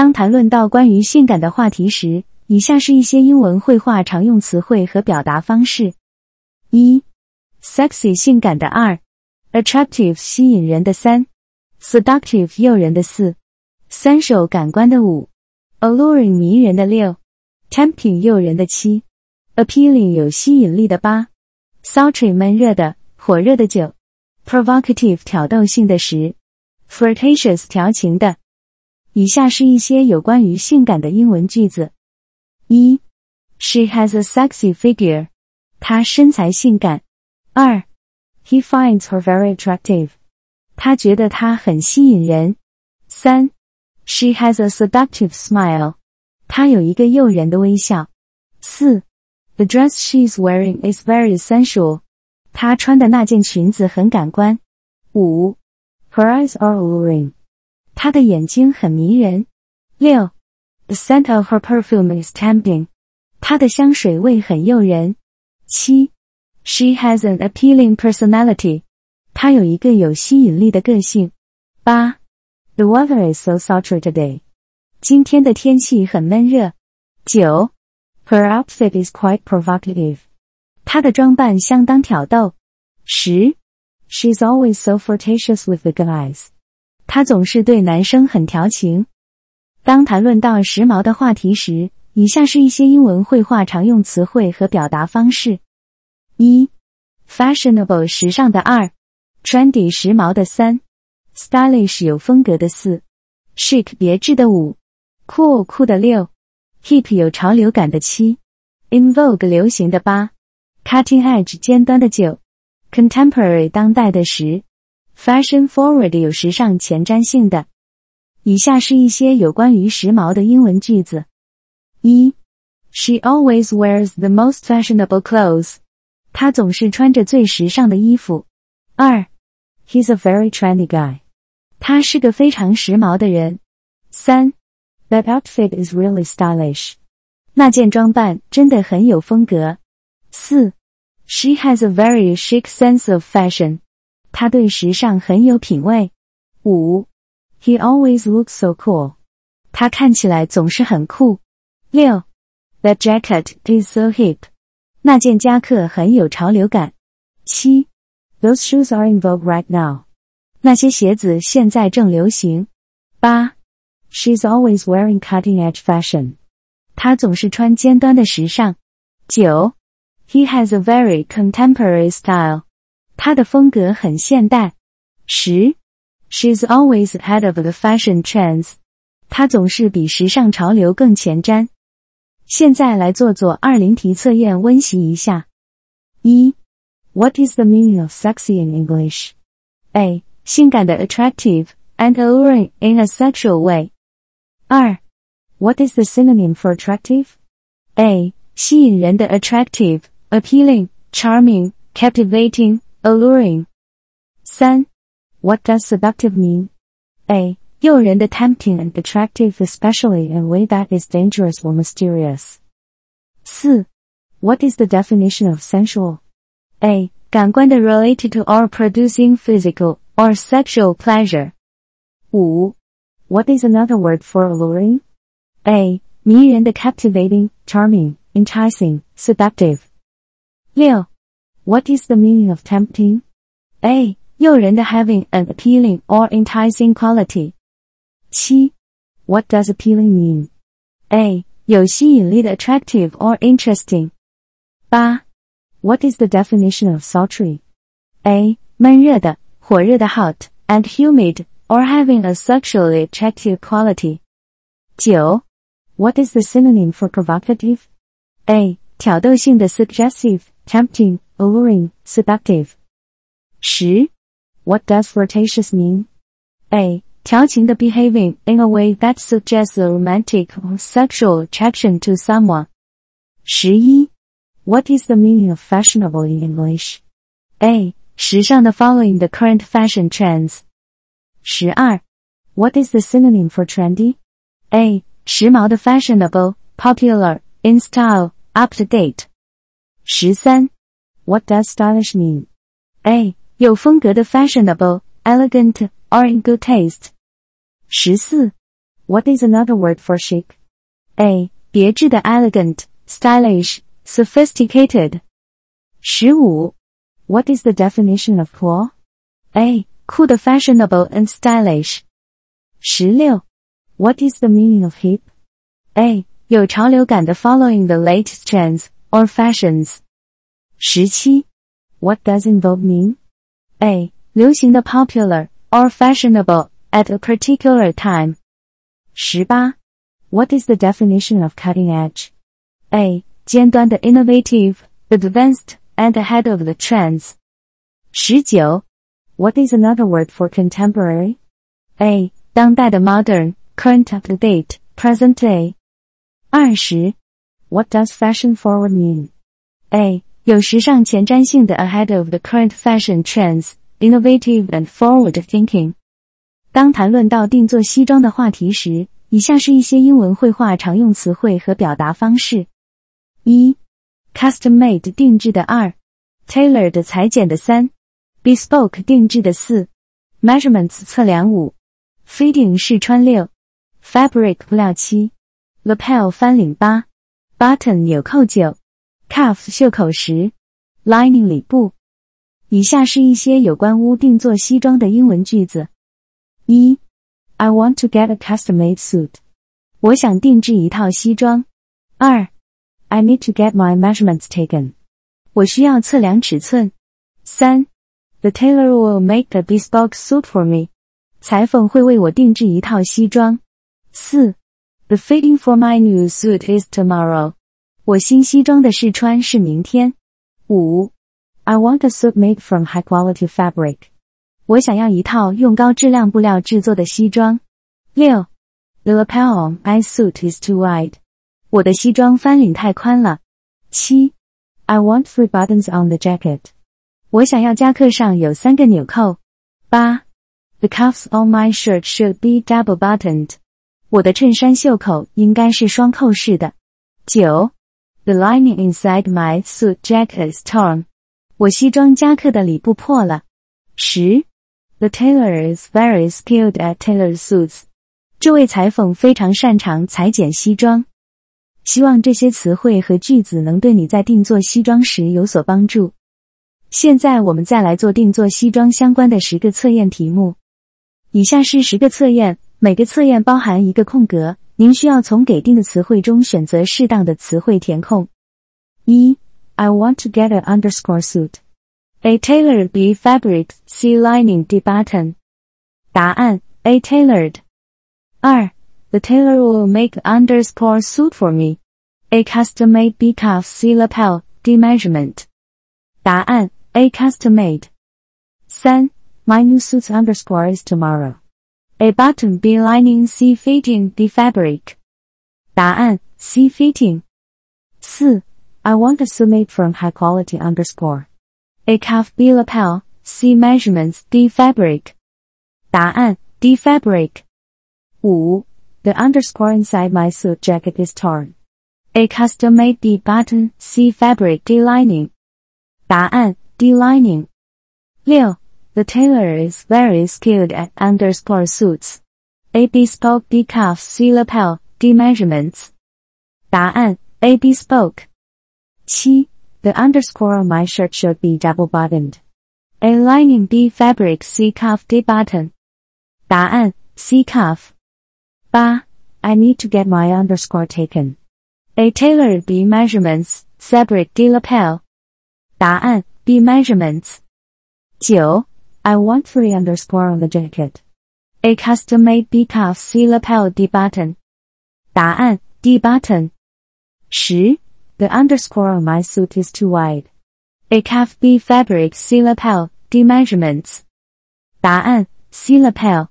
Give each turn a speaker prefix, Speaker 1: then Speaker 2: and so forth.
Speaker 1: 当谈论到关于性感的话题时，以下是一些英文绘画常用词汇和表达方式：一、sexy 性感的；二、attractive 吸引人的；三、seductive 诱人的；四、三手感官的；五、alluring 迷人的；六、tempting 诱人的；七、appealing 有吸引力的；八、sultry 闷热的、火热的；九、provocative 挑逗性的；十、flirtatious 调情的。以下是一些有关于性感的英文句子：一，She has a sexy figure，她身材性感。二，He finds her very attractive，他觉得她很吸引人。三，She has a seductive smile，她有一个诱人的微笑。四，The dress she's wearing is very sensual，她穿的那件裙子很感官。五，Her eyes are alluring。 她的眼睛很迷人。六，The scent of her perfume is tempting。她的香水味很诱人。七，She has an appealing personality。她有一个有吸引力的个性。八，The weather is so sultry today。今天的天气很闷热。九，Her outfit is quite provocative。她的装扮相当挑逗。十，She's always so flirtatious with the guys。 他总是对男生很调情。当谈论到时髦的话题时，以下是一些英文绘画常用词汇和表达方式：一，fashionable 时尚的；二，trendy 时髦的；三，stylish 有风格的；四，chic 别致的；五，cool 酷的；六，hip 有潮流感的；七，in vogue 流行的；八，cutting edge 尖端的；九，contemporary 当代的；十。Fashion forward 有时尚前瞻性的。以下是一些有关于时髦的英文句子：一，She always wears the most fashionable clothes。她总是穿着最时尚的衣服。二，He's a very trendy guy。他是个非常时髦的人。三，That outfit is really stylish。那件装扮真的很有风格。四，She has a very chic sense of fashion。 他对时尚很有品味。五，He always looks so cool。他看起来总是很酷。六，That jacket is so hip。那件夹克很有潮流感。七，Those shoes are in vogue right now。那些鞋子现在正流行。八，She's always wearing cutting-edge fashion。她总是穿尖端的时尚。九，He has a very contemporary style。 她的风格很现代。十，She's always ahead of the fashion trends。她总是比时尚潮流更前瞻。现在来做做二零题测验，温习一下。一，What is the meaning of sexy in English? A. 性感的 attractive and alluring in a sexual way. 二，What is the synonym for attractive? A. 吸引人的 attractive, appealing, charming, captivating, alluring. 三 What does seductive mean? A. 诱人的 tempting and attractive especially in a way that is dangerous or mysterious. 四 What is the definition of sensual? A. 感官的 related to or producing physical or sexual pleasure. 五 What is another word for alluring? A. 迷人的 captivating, charming, enticing, seductive. 六 what is the meaning of tempting? A. 诱人的 having an appealing or enticing quality. 七 What does appealing mean? A. 有吸引力的 attractive or interesting. 八 What is the definition of sultry? A. 闷热的，火热的 hot and humid or having a sexually attractive quality. 九 What is the synonym for provocative? A. 挑逗性的 suggestive, tempting, alluring, seductive. 十 What does flirtatious mean? A. 调情的 behaving in a way that suggests a romantic or sexual attraction to someone. 十一 What is the meaning of fashionable in English? A. 时尚的 following the current fashion trends. 十二 What is the synonym for trendy? A. 时髦的 fashionable, popular, in style, up to date. 十三 what does stylish mean? A. 有风格的 fashionable, elegant, or in good taste. 十四 What is another word for chic? A. 别致的 elegant, stylish, sophisticated. 十五 What is the definition of cool? A. 酷的 fashionable and stylish. 十六 What is the meaning of hip? A. 有潮流感的 following the latest trends or fashions. 十七 What does in vogue mean? A. 流行的 popular or fashionable at a particular time. 十八 What is the definition of cutting edge? A. 尖端的 innovative, advanced, and ahead of the trends. 十九 What is another word for contemporary? A. 当代的 modern, current up to date, present day. 二十 What does fashion forward mean? A. 有时尚前瞻性的 ahead of the current fashion trends, innovative and forward thinking. 当谈论到定做西装的话题时，以下是一些英文绘画常用词汇和表达方式：一、custom made 定制的二，tailored 裁剪的三，bespoke 定制的四，measurements 测量五，fitting 试穿六，fabric 布料七，lapel 翻领八，button 纽扣九 ，cuff 袖口十，lining 里布。以下是一些有关屋定做西装的英文句子：一。I want to get a custom-made suit. 我想定制一套西装。二，I need to get my measurements taken. 我需要测量尺寸。三，The tailor will make a bespoke suit for me. 裁缝会为我定制一套西装。四，The fitting for my new suit is tomorrow. 我新西装的试穿是明天。五，I want a suit made from high-quality fabric. 我想要一套用高质量布料制作的西装。六，The lapel on my suit is too wide。我的西装翻领太宽了。七，I want three buttons on the jacket。我想要夹克上有三个纽扣。八，The cuffs on my shirt should be double buttoned。我的衬衫袖口应该是双扣式的。九，The lining inside my suit jacket is torn。我西装夹克的里布破了。十。The tailor is very skilled at tailor suits. 这位裁缝非常擅长裁剪西装。希望这些词汇和句子能对你在定做西装时有所帮助。现在我们再来做定做西装相关的十个测验题目。以下是十个测验，每个测验包含一个空格，您需要从给定的词汇中选择适当的词汇填空。一，I want to get an underscore suit. A tailored B fabric C lining D button. 答案 A tailored. 二 The tailor will make underscore suit for me. A custom-made B cuff C lapel D measurement. 答案 A custom-made. 三 My new suit's underscore is tomorrow. A button B lining C fitting D fabric. 答案 C fitting. 四 I want a suit made from high quality underscore. A cuff B lapel, C measurements D fabric. 答案 D fabric. 五 The underscore inside my suit jacket is torn. A custom-made D button, C fabric D lining. 答案 D lining. 六 The tailor is very skilled at underscore suits. A bespoke D cuff C lapel D measurements. 答案 A bespoke. 七 the underscore on my shirt should be double buttoned. A lining B fabric C cuff D button. 答案 C cuff. 八 I need to get my underscore taken. A tailored B measurements fabric D lapel. 答案 B measurements. 九 I want three underscore on the jacket. A custom-made B cuff C lapel D button. 答案 D button. 十 the underscore on my suit is too wide. A calf B fabric C lapel, D measurements. 答案 C lapel.